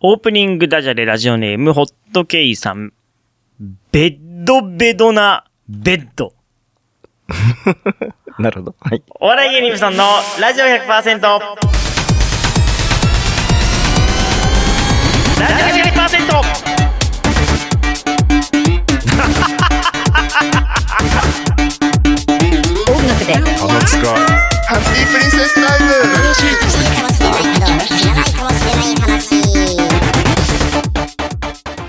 オープニングダジャレラジオネーム、ホットケイさん。ベッドベドなベッド。なるほど。はい。お笑い芸人さんのラジオ100%。ラジオ100%。音楽でハマツカハッピープリンセスタイム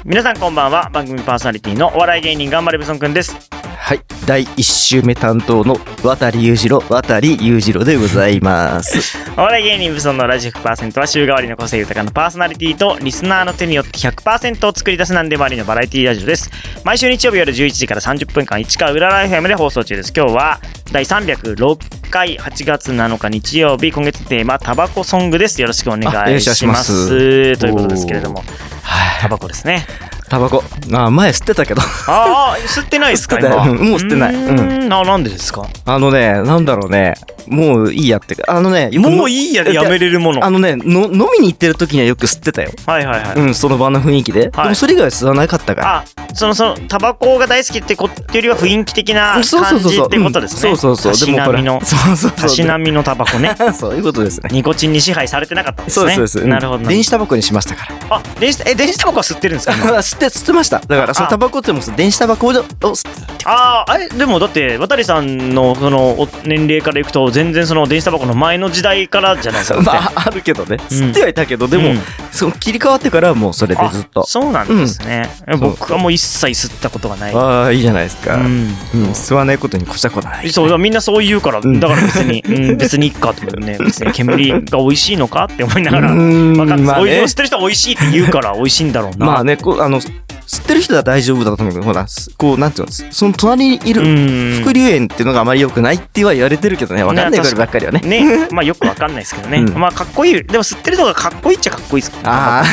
皆さんこんばんは。番組パーソナリティのお笑い芸人頑張れブソンくんです。はい。第1週目担当の渡裕次郎、渡裕次郎でございます。お笑い芸人ブソンのラジオ100%は週替わりの個性豊かなパーソナリティとリスナーの手によって100%を作り出すなんでもありのバラエティラジオです。毎週日曜日夜11時から30分間市川裏ライフ M で放送中です。今日は第306回8月7日日曜日、今月テーマタバコソングです。よろしくお願いします。ということですけれども、はい。タバコですね。タバコ。あ、前吸ってたけど。ああ、吸ってないですか今？うんもう吸ってないうーん。あ、なんでですか？あのね、なんだろうね。もういいやってか。あのね、もういいやでやめれるもの。はあのね、の飲みに行ってる時にはよく吸ってたよ。いはいはい。うん、その場の雰囲気で。でもそれ以外は吸わなかったから。あ、その、その、タバコが大好きってことよりは雰囲気的な感じそうそうそうそう。ってことですね。うんそうそうそう。たしなみの、そうそうそう。たしなみのタバコね。そういうことですね。ニコチンに支配されてなかったんですね。そうです。なるほどな。電子タバコにしましたから。あ、電子、え、電子タバコは吸ってるんですか？今？吸 って、吸ってました。だから、そのタバコっても電子タバコを吸ってああ、え、でもだって、渡さんの、その、お年齢からいくと、全然その電子タバコの前の時代からじゃないですか。まあ、あるけどね。うん吸ってはいたけど、でもうん、その切り替わってからはもうそれでずっと。そうなんですね。えん僕はもう一切吸ったことがない。ああ、いいじゃないですか。ううん、ん。吸わないことに越したことない。そう、みんなそう言うから、んだから別に、うん、別にいっかってね、別に煙が美味しいのかって思いながら。まあねそういうの吸ってる人は美味しいって言うから美味しいんだろうな。まあね、こう、あの、吸ってる人は大丈夫だと思うけど、ほら、すこう、なんていうの、その隣にいうる、ん。副流炎っていうのがあまり良くないっては言われてるけどね、わかんないことばっかりはね。ね、まあよくわかんないですけどね。うんまあかっこいい。でも吸ってるのがかっこいいっちゃかっこいいですあ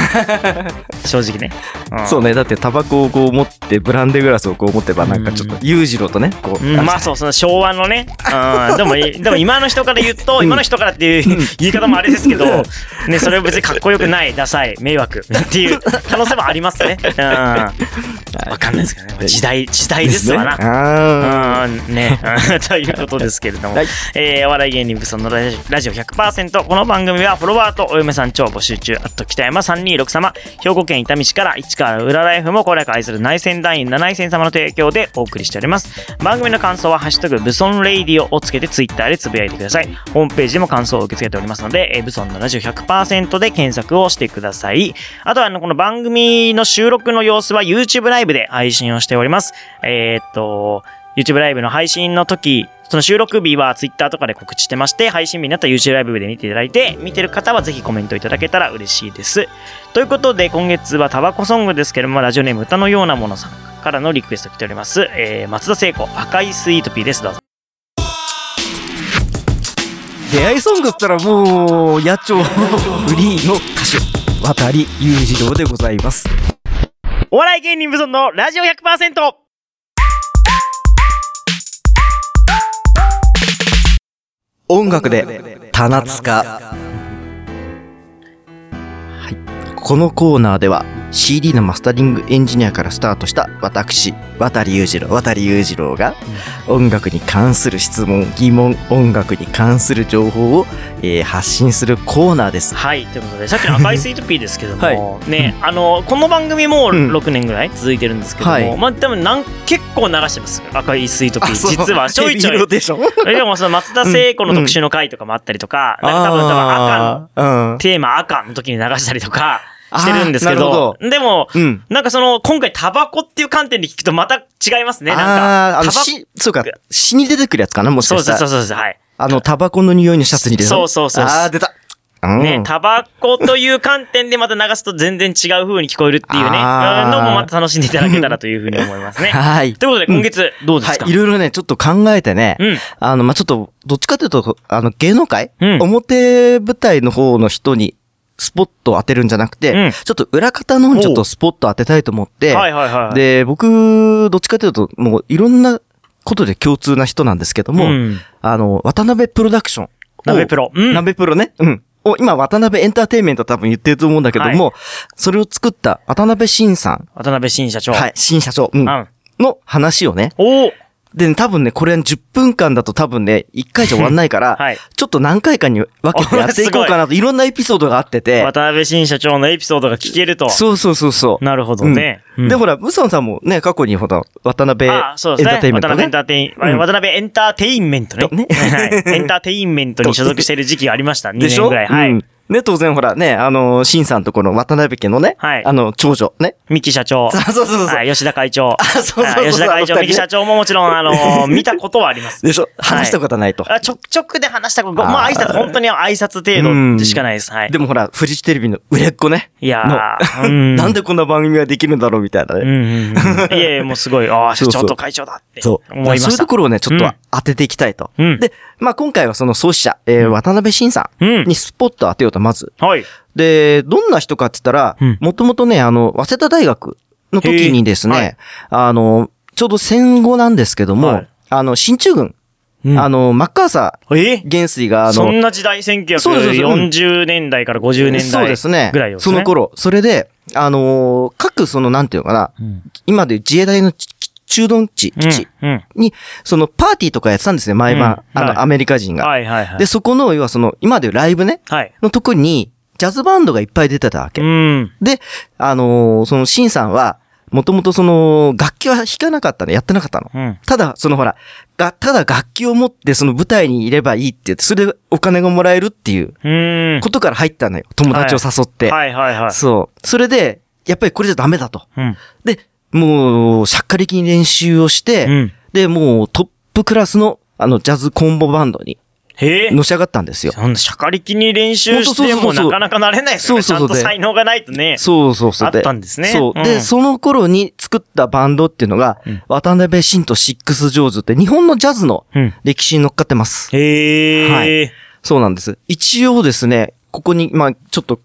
正直ね。そうね。だってタバコをこう持って、ブランデーグラスをこう持ってば、なんかちょっと、裕次郎とね、こう。うん、まあそう、その昭和のね。うん、でも、でも今の人から言うと、今の人からっていう言い方もあれですけど、ね、それは別にかっこよくない、ダサい、迷惑っていう可能性もありますね。うん。わかんないですけどね。時代、時代ですわな。ね、うん ということですけれども、はい。えーお笑い芸人ブソンのラジラジオ100%この番組はフォロワーとお嫁さん超募集中あと北山326様。兵庫県伊丹市から市川浦ライフもこれから愛する内戦団員7戦様の提供でお送りしております。番組の感想は「ハッシュタグブソンレイディオ」をつけてツイッターでつぶやいてください。ホームページでも感想を受け付けておりますので、えーブソンのラジオ100%で検索をしてください。あとはあのこの番組の収録の様子は YouTube ライブで配信をしておりますえーっと YouTube ライブの配信の時、その収録日は Twitter とかで告知してまして、配信日になったら YouTube ライブで見ていただいて、見てる方はぜひコメントいただけたら嬉しいです。ということで、今月はタバコソングですけども、ラジオネーム歌のようなものさんからのリクエスト来ております。えー、松田聖子、赤いスイートピーです。どうぞ。出会いソングっつったらもう、野鳥フリーの歌手、渡り裕次郎でございます。お笑い芸人無尊のラジオ 100%! 音楽で、棚塚。はい。このコーナーでは、CD のマスタリングエンジニアからスタートした私、渡辺裕次郎、渡辺裕次郎が、音楽に関する質問、疑問、音楽に関する情報を、えー発信するコーナーです。はい、ということで、さっきの赤いスイートピーですけども、はいね、あの、この番組もううん6年ぐらい続いてるんですけども、はいまあ、多分なん結構流してます。赤いスイートピー。実はちょいちょいヘビーローテーションえでもその松田聖子の特集の回とかもあったりとか、なんか多分多分赤あーうん。テーマ赤の時に流したりとかしてるんですけあーなるど、でも、うん。なんかその、今回タバコっていう観点で聞くとまた違いますね。なんああー、あの、か、タバし、そうか、詩に出てくるやつかなもしそうかしたら。そうそうそう、はい。あの、タバコの匂いのシャツに出てそうそうそうああ、出た。うんね、タバコという観点でまた流すと全然違う風に聞こえるっていうね、のもまた楽しんでいただけたらという風に思いますね。はい。ということで今月どうですか、はい。いろいろね、ちょっと考えてね、うん。あの、まあ、ちょっと、どっちかというと、あの、芸能界、うん表舞台の方の人に、スポットを当てるんじゃなくて、うんちょっと裏方の方にちょっとスポットを当てたいと思って、はいはいはい。、で、僕、どっちかというと、もういろんなことで共通な人なんですけども、うん。あの、渡辺プロダクションを。鍋プロ。うん。鍋プロね。うん。お今、渡辺エンターテインメント多分言ってると思うんだけども、それを作った渡辺晋さん、渡辺新社長。はい、新社長、うんうん。の話をね、おおで、多分ね、これ10分間だと多分ね、1回じゃ終わんないから、はいちょっと何回かに分けてやっていこうかなと、いろんなエピソードがあってて、渡辺新社長のエピソードが聞けると。そうそうそうそう。なるほどね。うんで、ほら、ブソンさんもね、過去にほら、渡辺エンタ。ーテインメントね渡辺エン。ターテイン、うん渡辺エンターテインメントね。とねはい。エンターテインメントに所属している時期がありました。2 でしょ？年ぐらい。はい。うんね、当然ほらね、あの、シンさんとこの渡辺家のね、はいあの、長女、ね。三木社長。そうそうそうそう。はい、吉田会長。そうそうそうはい吉田会長、三木社長ももちろん、あの、見たことはあります。でしょ？話したことはないと。あちょくちょくで話したこと、まあ挨拶、本当に挨拶程度しかないです。はい。でもほら、フジテレビの売れっ子ね。いや。なんでこんな番組ができるんだろうみたいなね。いやいや、もうすごい、ああ、社長と会長だってそう。思いました。そういうところをね、ちょっとうん当てていきたいと。うんで、まあ今回はその創始者、えー渡辺晋さうんんにスポットを当てようと、まず。はい。で、どんな人かって言ったらうん、もともとね、あの、早稲田大学の時にですね、はいあの、ちょうど戦後なんですけども、はいあの、進駐軍、うんあの、マッカーサえ？ー元帥が、あその、んな時代、そうですそうです1940年代から50年代ですね。ぐらいですね。その頃。それで、あのー各その、なんていうのかな、うん。今で自衛隊のち駐屯地、基地に、そのパーティーとかやってたんですね、毎晩。あの、アメリカ人が。はいはいはい。で、そこの、要はその、今でいうライブね、はい。のとこに、ジャズバンドがいっぱい出てたわけ。うん。で、あのーその、シンさんは、もともとその、楽器は弾かなかったの、やってなかったの。うん。ただ、そのほら、が、ただ楽器を持ってその舞台にいればいいって言って、それでお金がもらえるっていううん。ことから入ったのよ。友達を誘って。はいはいはい。そう。それで、やっぱりこれじゃダメだと。うん。で、もう、しゃっかりきに練習をして、うん。で、もうトップクラスの、あの、ジャズコンボバンドにへえ。のし上がったんですよ。そんな、しゃかりきに練習してもなかなかなれないですよね。そうそうそうちゃんと才能がないとね。そうそうそう。あったんですねそう。うんで、その頃に作ったバンドっていうのが、うん渡辺晋とシックス・ジョーズって日本のジャズのうん。歴史に乗っかってます。へえ。はいそうなんです。一応ですね、ここに、まあちょっと、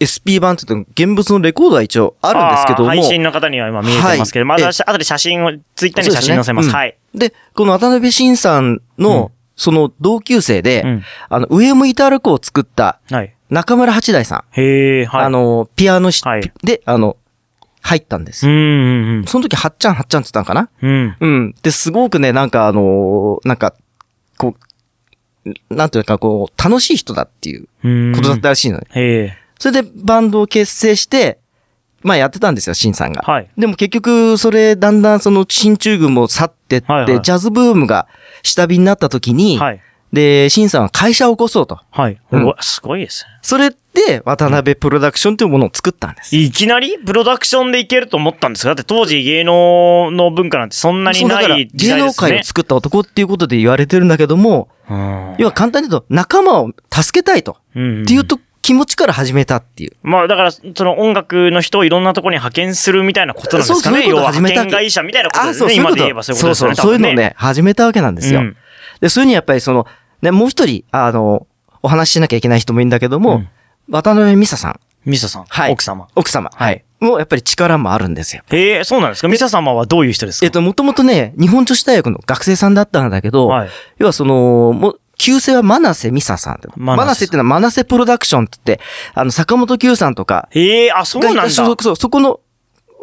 SP 版って言って現物のレコードは一応あるんですけども。配信の方には今見えてますけど、はいえ後で写真を、ツイッターに写真載せます。すねはい。で、この渡辺晋さんの、その同級生で、うんあの、上向いて歩くを作ったはい。中村八大さん。へえ、はい。あ、の、ピアノし、はいで、あの、入ったんですよ。うん、うん、うん。その時、はっちゃんはっちゃんって言ったのかな？うん。うん。で、すごくね、なんかあのーなんか、こう、なんていうか、こう、楽しい人だっていううん。ことだったらしいのね。へえ。それでバンドを結成して、まあやってたんですよ、シンさんが。はい。でも結局、それ、だんだんその、進駐軍も去ってって、はいはいジャズブームが下火になった時に、はい。で、シンさんは会社を起こそうと。はい。うんすごいですね。それで、渡辺プロダクションというものを作ったんです。いきなり？プロダクションでいけると思ったんですか？だって当時芸能の文化なんてそんなにない時代ですね芸能界を。作った男っていうことで言われてるんだけども、うん要は簡単に言うと、仲間を助けたいと。うんっていうと、気持ちから始めたっていう。まあだから、その音楽の人をいろんなところに派遣するみたいなことなんですかね？そうそう派遣会社みたいなことですそう、ね。そういう今で言えばそういうことですよね。そうそう、そういうのをね、始めたわけなんですよ。うんで、そういうにやっぱりその、ね、もう一人、あの、お話ししなきゃいけない人もいるんだけども、うん渡辺美沙さん、ミサさん。はい奥様。奥様、はい。もうやっぱり力もあるんですよ。へえ、そうなんですか？ミサ様はどういう人ですか？えっと、もともとね、日本女子大学の学生さんだったんだけど、はい。要はその、もう、旧姓は真瀬美沙さん。真瀬っていうのは真瀬プロダクションって言って、あの、坂本九さんとかへえ、あ、そうなんだ。そう、そこの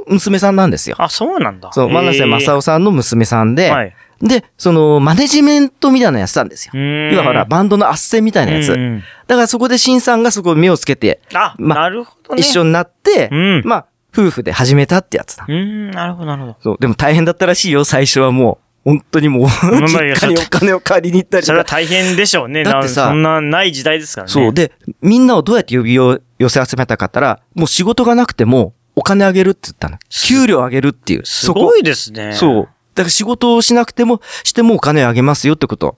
娘さんなんですよ。あ、そうなんだ。そう、真瀬正夫さんの娘さんで、はい。で、その、マネジメントみたいなのやつたんですよ。要要はほら、バンドの斡旋みたいなやつ。うんだからそこでシンさんがそこに目をつけて、あ、まなるほどね。一緒になって、うんまあ、夫婦で始めたってやつだ。うん、なるほど、なるほど。そう、でも大変だったらしいよ、最初はもう。本当にもう、実家にお金を借りに行ったりそれは。大変でしょうね。だってさなそんなない時代ですからね。そう。で、みんなをどうやって呼びを寄せ集めたかったら、もう仕事がなくても、お金あげるって言ったの。給料あげるっていう。すごいですね。そう。だから仕事をしなくても、してもお金あげますよってこと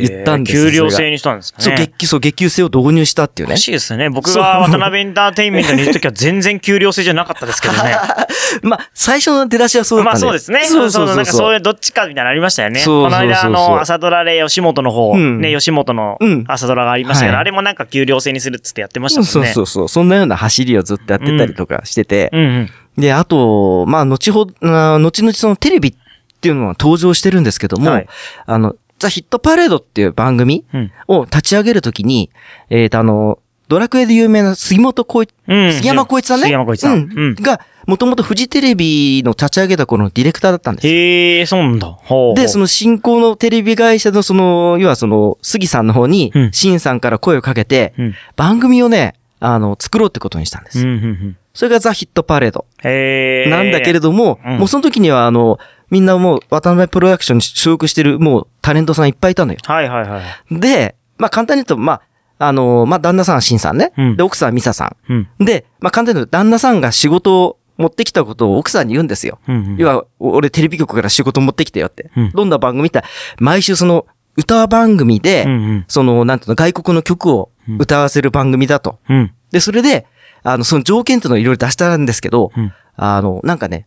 言ったんですよ給料制にしたんですかね。そう、月給、そう、月給制を導入したっていうねおか。しいですね。僕が渡辺エンターテインメントにいるときは全然給料制じゃなかったですけどね。まあ、最初の出だしはそうだったまあそうですね。そうそうなんかそうそう。そういうどっちかみたいなのありましたよね。そうそうそうそうこの間あの、朝ドラで吉本の方、うんね、吉本のうん朝ドラがありましたけど、はいあれもなんか給料制にするっつってやってましたもんね。そうそうそう。そんなような走りをずっとやってたりとかしてて。うんうん。で、あと、まあ、後ほど、あ後々そのテレビっていうのは登場してるんですけども、はいあの、ザ・ヒットパレードっていう番組うん。を立ち上げるときに、えっ、と、あの、ドラクエで有名な杉本浩一、うん。杉山浩一さんね。杉山浩一さん。ううんん。が、もともとフジテレビの立ち上げた頃のディレクターだったんですよ。へえ、そうなんだ。ほう。で、その新興のテレビ会社のその、要はその、杉さんの方にう、んシンさんから声をかけて、うん。番組をね、あの、作ろうってことにしたんです。うん、うん、うん。それがザ・ヒットパレード。へえ。なんだけれども、うんもうその時にはあの、みんなもう渡辺プロダクションに所属してるもうタレントさんいっぱいいたのよ。はいはいはい。で、まあ簡単に言うと、まあ、あの、まあ旦那さんはシンさんね。うんで、奥さんはミサさうん。ん。で、まあ簡単に言うと旦那さんが仕事を持ってきたことを奥さんに言うんですよ。うんうん。要は、お俺テレビ局から仕事持ってきてよって。うんどんな番組って毎週その歌番組で、うんうん。その、なんていうの、外国の曲を歌わせる番組だと。うん。で、それで、あの、その条件っていうのをいろいろ出したんですけど、うんあの、なんかね、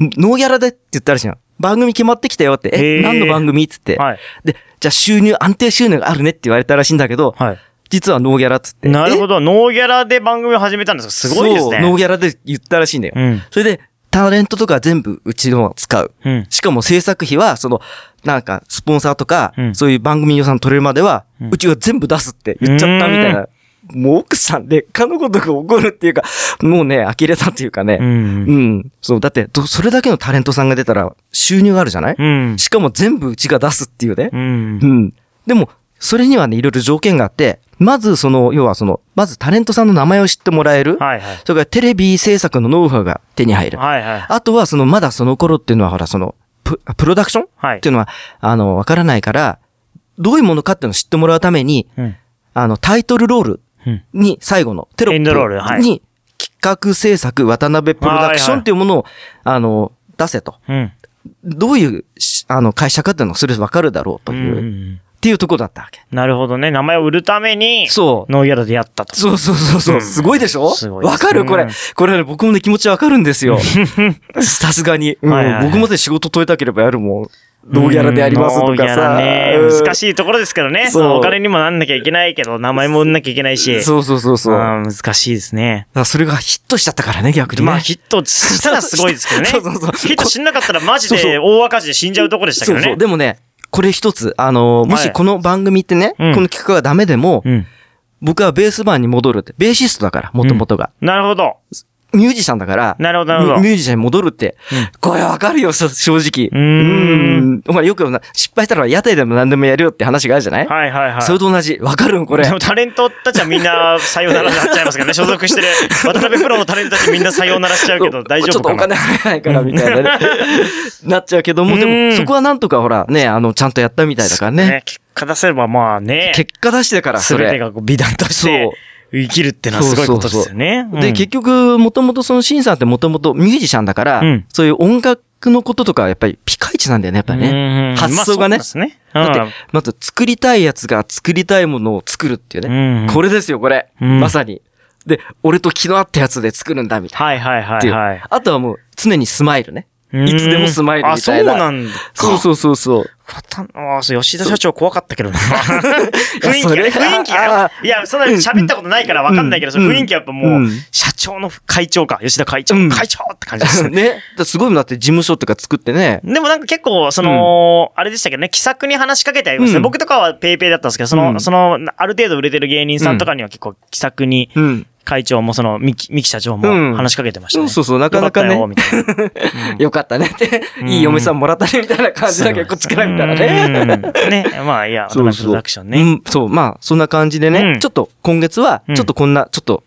ノーギャラでって言ったらしいの。番組決まってきたよって、え、何の番組っつって。はい。で、じゃあ収入、安定収入があるねって言われたらしいんだけど、はい。実はノーギャラっつって。ど。なるほど。ノーギャラで番組を始めたんですか？すごいですね。そう、ノーギャラで言ったらしいんだよ。うん。それで、タレントとか全部うちのを使う。うん。しかも制作費は、その、なんか、スポンサーとか、うんそういう番組予算取れるまでは、ううんちが全部出すって言っちゃったみたいな。もう奥さん劣化のことが起こるっていうか、もうね、呆れたっていうかね。う。うんん。そう、だって、どそれだけのタレントさんが出たら収入があるじゃない、うん。しかも全部うちが出すっていうねう。。うんん。でも、それにはね、いろいろ条件があって、まずその、要はその、まずタレントさんの名前を知ってもらえる。はいはい。それからテレビ制作のノウハウが手に入る。はいはい。あとはその、まだその頃っていうのはほら、その、ププロダクション？はいっていうのは、あの、わからないから、どういうものかっていうのを知ってもらうために、うん。あの、タイトルロールうん。に、最後のテロップエンドロールはいに、企画制作渡辺プロダクションっていうものを、あの、出せと。うん。どういうし、あの、会社かっていうのをそれわかるだろうとういう、っん。ていうところだったわけ。なるほどね。名前を売るために、そう。ノーギャラでやったと。そうそうそうそうう。んすごいでしょ？すごいわかる？これうん。これね、僕もね、気持ちわかるんですよ。さすがに。僕もね、仕事取れたければやるもん。ノーギャラでやりますとかさ。ラね。うん難しいところですけどね。そうお金にもなんなきゃいけないけど、名前も売んなきゃいけないし。そうそうそうそう。難しいですね。らそれがヒットしちゃったからね、逆にね。まあヒットしたらすごいですけどね。そうそうそうヒットしなかったらマジで大赤字で死んじゃうところでしたけどね。そうそう。でもね、これ一つ、あのーもはいしこの番組ってね、うんこの企画がダメでも、うん。僕はベースバーに戻るって、ベーシストだから、もともとが。なるほど。ミュージシャンだから、なるほど、なるほど。ミュージシャンに戻るって、うんこれわかるよ、そ正直。うーんん。お前よくな失敗したら屋台でも何でもやるよって話があるじゃない、はいはいはい。それと同じ。わかるんこれで。もタレントたちはみんなさようならになっちゃいますからね。所属してる渡辺プロのタレントたちみんなさようならしちゃうけど 大丈夫かな？ちょっとお金払えないから、みたいなね。なっちゃうけども、でうんも、そこはなんとかほら、ね、あの、ちゃんとやったみたいだからね。ね。結果出せればまあね。結果出してから、それ。すべてがこう美談として生きるってのはすごいことですよね。で、うん結局、もともとそのシンさんってもともとミュージシャンだから、うんそういう音楽のこととかやっぱりピカイチなんだよね、やっぱりね。うん発想がねまあそうですね。うんだって、まず作りたいやつが作りたいものを作るっていうね。うんこれですよ、これ。うんまさに。で、俺と気の合ったやつで作るんだ、みたいな。はいはいはいはい。あとはもう常にスマイルね。うんいつでもスマイルみたいなあ、そうなんだ。そうそうそうそう。ああ、そう、吉田社長怖かったけどな。雰囲気がね、雰囲気あが。いや、そんな喋ったことないから分かんないけど、その雰囲気はやっぱもう、うん社長の会長か、吉田会長、うん会長って感じです ね。すごいだって事務所とか作ってね。でもなんか結構、その、あれでしたけどね、気さくに話しかけてありますね。うん僕とかはペイペイだったんですけど、その、うんその、ある程度売れてる芸人さんとかには結構気さくに、うん。会長もその、ミキ、ミキ社長うんも話しかけてましたね。そうそうそうなかなかねよったよよかったねって。うんいい嫁さんもらったね、みたいな感じだけど、こっちから見たらね。うんね、まあいいや、そうプロダクションね。うん、そう、まあ、そんな感じでね、うんちょっと今月は、うんちょっとこんな、ちょっと、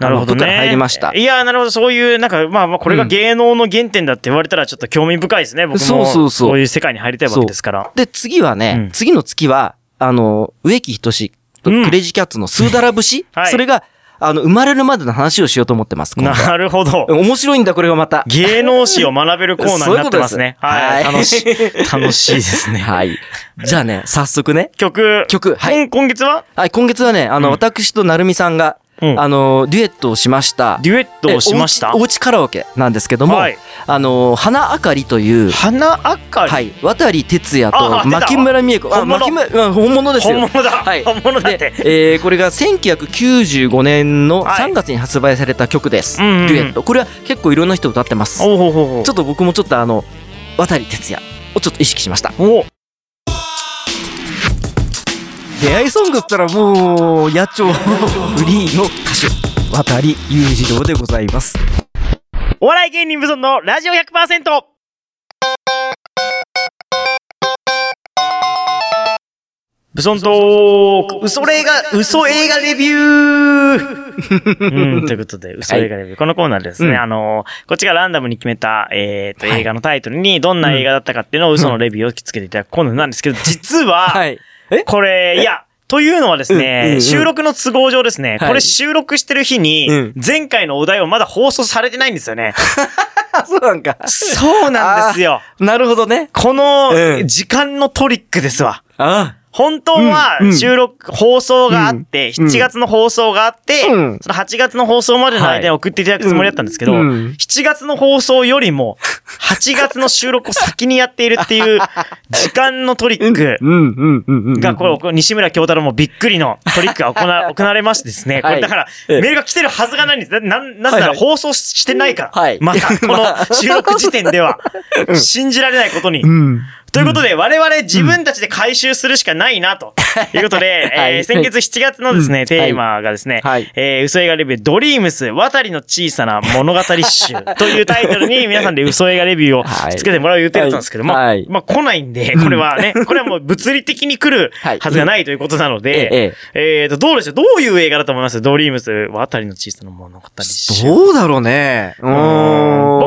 なるほどね。入りましたいや、なるほど。そういう、なんか、まあまあ、これが芸能の原点だって言われたらちょっと興味深いですね。僕も。そうそうそうそういう世界に入りたいわけですから。で、次はね、うん次の月は、あの、植木仁とうんクレイジーキャッツのスーダラ節、はいそれが、あの、生まれるまでの話をしようと思ってます。なるほど。面白いんだ、これがまた。芸能史を学べるコーナーになってますね。はい。そういうこと楽しい。楽しいですね。はい。じゃあね、早速ね。曲。曲はい今今月は？はい、今月はね、あの、うん私となるみさんが、うんあの、デュエットをしました。デュエットをしました？えおうちカラオケなんですけども、はいあの、花あかりという、花あかり？はい、渡哲也と牧村美恵子。あ、本物牧村、うん本物ですよ。本物だ。はい本物だっでて。、えーこれが1995年のはい3月に発売された曲です。うんうんうんデュエット。これは結構いろんな人歌ってます。ちょっと僕もちょっとあの、渡哲也をちょっと意識しました。お出会いソングっつったらもう、野鳥フリーの歌手、渡り裕次郎でございます。お笑い芸人無尊のラジオ 100%! ブソントーク。嘘映画、嘘映画レビュー。うん、ということで、嘘映画レビュー。このコーナーでですね、うん。あのーこっちがランダムに決めた、えっ、と、映画のタイトルにどんな映画だったかっていうのを嘘のレビューをつけていただくコーナーなんですけど、実は、い。え？これ、いや、というのはですうんうんね、うん収録の都合上ですね、はいこれ収録してる日にうん、前回のお題はまだ放送されてないんですよね。あ、そうなんか。そうなんですよ。なるほどね。このうん時間のトリックですわ。あ本当は収録、放送があって、うん7月の放送があって、うん。その8月の放送までの間に送っていただくつもりだったんですけど、うんうん。7月の放送よりも、8月の収録を先にやっているっていう、時間のトリック。が、これ、西村京太郎もびっくりのトリックが行わ 行われましてですね、こはい。れだから、ええ。メールが来てるはずがないんです。な、ななぜなら放送してないから。はい。また、このまあ収録時点では、信じられないことに。うん。ということで、我々自分たちで回収するしかないな、と。いうことで、はい。えー先月7月のですね、うん。テーマがですね、はい。えー嘘映画レビュー、ドリームス、渡りの小さな物語集というタイトルに皆さんで嘘映画レビューをはい。つけてもらう予定だったんですけども、はい。まあ来ないんで、これはね、これはもう物理的に来るはずがないということなので、ええーと、どうでしょう？どういう映画だと思います？ドリームス、渡りの小さな物語集。どうだろうね。僕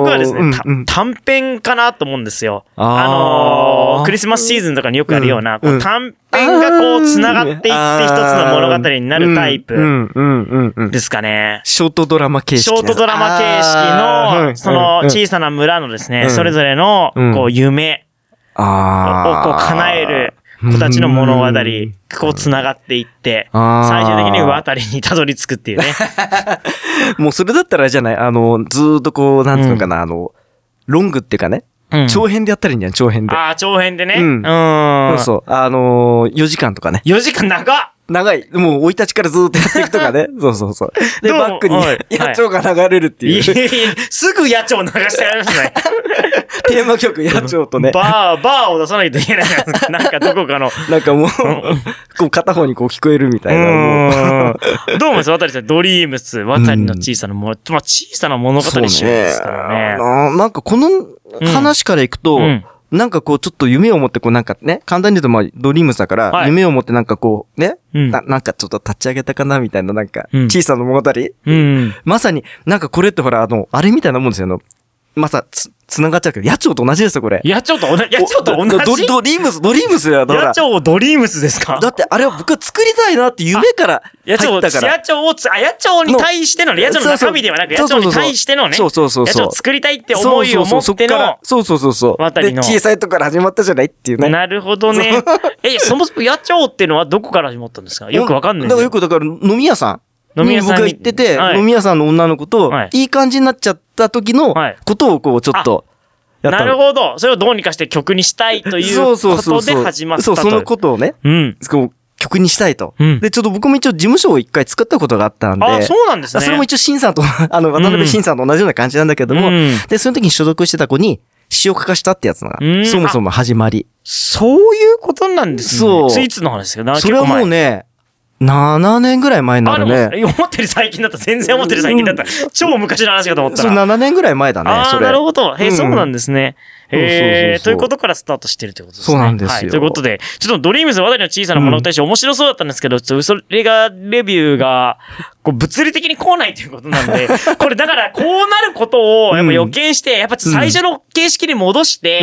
はですね、短編かなと思うんですよ。あー。あクリスマスシーズンとかによくあるような、こううん。短編がこう繋がっていって一つの物語になるタイプうん、うん、うん、うん。ですかね。ショートドラマ形式。ショートドラマ形式の、その小さな村のですね、うん。それぞれのうん。こう夢をこう叶える子たちの物語、こう繋がっていって、最終的に渡りにたどり着くっていうね。もうそれだったらじゃない？あの、ずーっとこう、なんていうのかな、あの、ロングっていうかね、うん長編でやったらいいんじゃん、長編で。ああ、長編でね。ううんん。そうそう。あのー、4時間とかね。4時間長っ長い。もう、生い立ちからずーっとやっていくとかね。そうそうそう。で、どうもバックにはい、野鳥が流れるっていいう、すぐ野鳥流してやりますね。テーマ曲、野鳥とね。バー、バーを出さないといけないじゃないですか。なんかどこかの。なんかもう、こう片方にこう聞こえるみたいな。もううんどう思います？渡りさん、ドリームス、渡りの小さなもの、まあ小さな物語集ですからね。ななんかこの話からいくと、うん。なんかこうちょっと夢を持ってこうなんかね、簡単に言うとまあドリームスだから、はい。夢を持ってなんかこうね、うん。ななんかちょっと立ち上げたかなみたいななんかうん。小さな物語、うん。まさになんかこれってほらあの、あれみたいなもんですよ。あの、まさ、つ、つながっちゃうけど、野鳥と同じですよ、これ。野鳥と同じ、野鳥と同ドじドリームス、ドリームスやだ野鳥ドリームスですか？だってあれは僕は作りたいなって夢から野鳥、入ったから。野鳥をつ、あ、野鳥に対してのね、野鳥の中身ではなく、野鳥に対してのね、そうそうそうそう。野鳥を作りたいって思いを持っての、そうそうそうそう。で、渡りの小さいとこから始まったじゃないっていうね。なるほどね。え、そもそも野鳥っていうのはどこから始まったんですか？よくわかんないんだ。からよくだから飲み屋さん。飲み屋さんに僕が行ってて、はい飲み屋さんの女の子とはい、いい感じになっちゃった時のはいことをこうちょっと、やったなのるほど。それをどうにかして曲にしたいというそうそうことで。始まったと。そう、そのことをね、うん。こう曲にしたいと。うんで、ちょっと僕も一応事務所を一回作ったことがあったんで、あ、そうなんですね。それも一応、シンさんと、あの、渡辺慎さんと同じような感じなんだけども、うんで、その時に所属してた子に詩を書かしたってやつがうん、そもそも始まり。そういうことなんですね。そうスイーツの話ですけど、それはもうね、7年ぐらい前になるも、ね。思ってる最近だった。全然思ってる最近だった。超昔の話かと思ったら。7年ぐらい前だね、ああ、それ。なるほど。へえ、うんそうなんですね。えー、ということからスタートしてるということですね。そうなんですよはい。ということで、ちょっとドリームズ渡りの小さな物語集、面白そうだったんですけど、ちょっと嘘レガレビューが、こう物理的に来ないということなんで、これだからこうなることをやっぱ予見して、やっぱ最初の形式に戻して。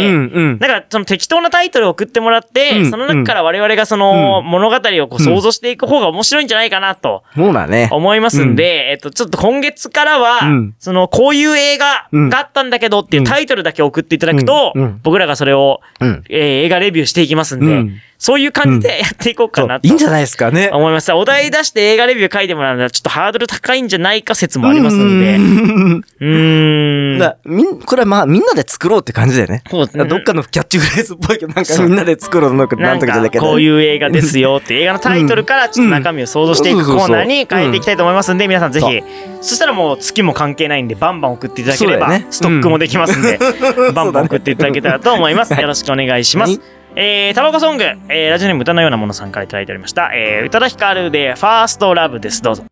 だから、その適当なタイトルを送ってもらって、うんその中から我々がその物語をこう想像していく方が面白いんじゃないかなとそうだね。思いますんで、えっと、ちょっと今月からは、うん。その、こういう映画があったんだけどっていうタイトルだけ送っていただくと、僕らがそれを、うん。えー映画レビューしていきますんで、うんそういう感じでやっていこうかなと。いいんじゃないですかね。思います。お題出して映画レビュー書いてもらうのはちょっとハードル高いんじゃないか説もありますんで。ううんーん。だみん、これはまあみんなで作ろうって感じだよね。そうですねどっかのキャッチフレーズっぽいけど、なんかみんなで作ろうのななんんとかじゃないけど。かこういう映画ですよって映画のタイトルからちょっと中身を想像していくコーナーに変えていきたいと思いますんで、皆さんぜひ、そしたらもう月も関係ないんで、バンバン送っていただければストックもできますんで、バンバン送っていただけたらと思います。よろしくお願いします。えー、タバコソング、えー、ラジオネーム歌のようなものさんからいただいておりました。えー、宇多田ヒカルでファーストラブです。どうぞ。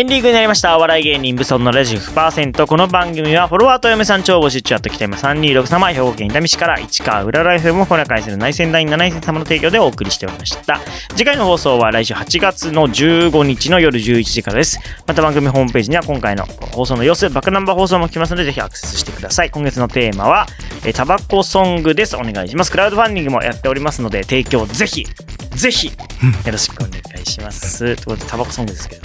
エンディングになりました。お笑い芸人、ブソンのラジオ100%。この番組は、フォロワーと嫁さん超募集中あっときたいま326様、兵庫県伊丹市から市川裏ライフもこれからする内戦団員7戦様の提供でお送りしておりました。次回の放送は来週8月の15日の夜11時からです。また番組ホームページには今回の放送の様子、バックナンバー放送も聞きますので、ぜひアクセスしてください。今月のテーマは、えータバコソングです。お願いします。クラウドファンディングもやっておりますので、提供ぜひ、ぜひ、よろしくお願いします。ということで、タバコソングですけど。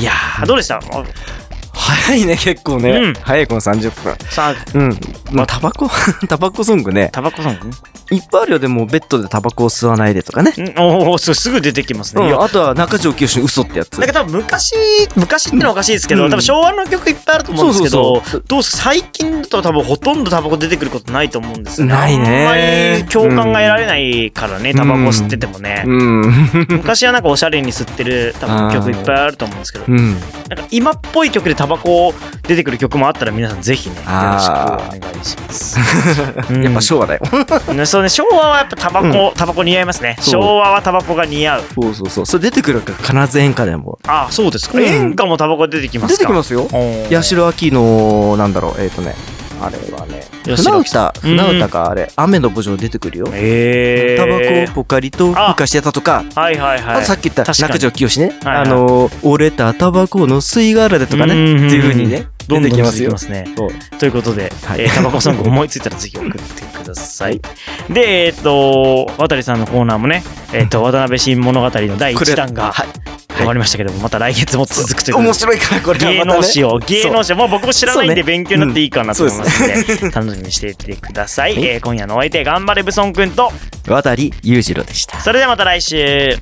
いやー、どうでした？早いね、結構ね。うん早い、この30分。さあ、うん。まあ、タバコ、タバコソングね。タバコソング？いっぱいあるよ。でも、ベッドでタバコを吸わないでとかね。んおおすすぐ出てきますね。あとは中条清の嘘ってやつ。だけど多分昔、昔ってのはおかしいですけど、うん多分昭和の曲いっぱいあると思うんですけど、そうそうそうどうす最近だと多分ほとんどタバコ出てくることないと思うんですよね。ないねあんまり共感が得られないからね、タバコ吸っててもね。うん。昔はなんかおしゃれに吸ってる多分曲いっぱいあると思うんですけど、うん。なんか今っぽい曲でタバコ出てくる曲もあったら皆さんぜひね、よろしくお願いします。うん やっぱ昭和だよ。ねそうね、昭和はやっぱタバコ、タバコ似合いますね。昭和はタバコが似合う。そうそうそう。それ出てくるから必ず演歌でも。あ、そうですか。うん演歌もタバコ出てきますか出てきますよ。す八代亜紀の、なんだろう、えっ、とね。あれはね。八船歌、船歌か、あれ。雨の墓場出てくるよ。えタバコポカリとあ孵化してたとか、はいはいはい。あとさっき言った中条清ね、あの、折れたタバコの吸い殻でとかね、っていう風にね、出てきますよ。ますね。ということで、はいえータバコソング思いついたらぜひ送ってください。で、えっ、と、渡さんのコーナーもね、えっ、と、渡辺新物語の第1弾がはい。終わりましたけども、また来月も続くということで面白いから、これは芸。能史を、芸能史を、まあ僕も知らないんで勉強になっていいかなと思いますので、うん 楽しみにしていてくださいえー今夜のお相手、頑張れブソンくんと、渡り裕次郎でした。それではまた来週。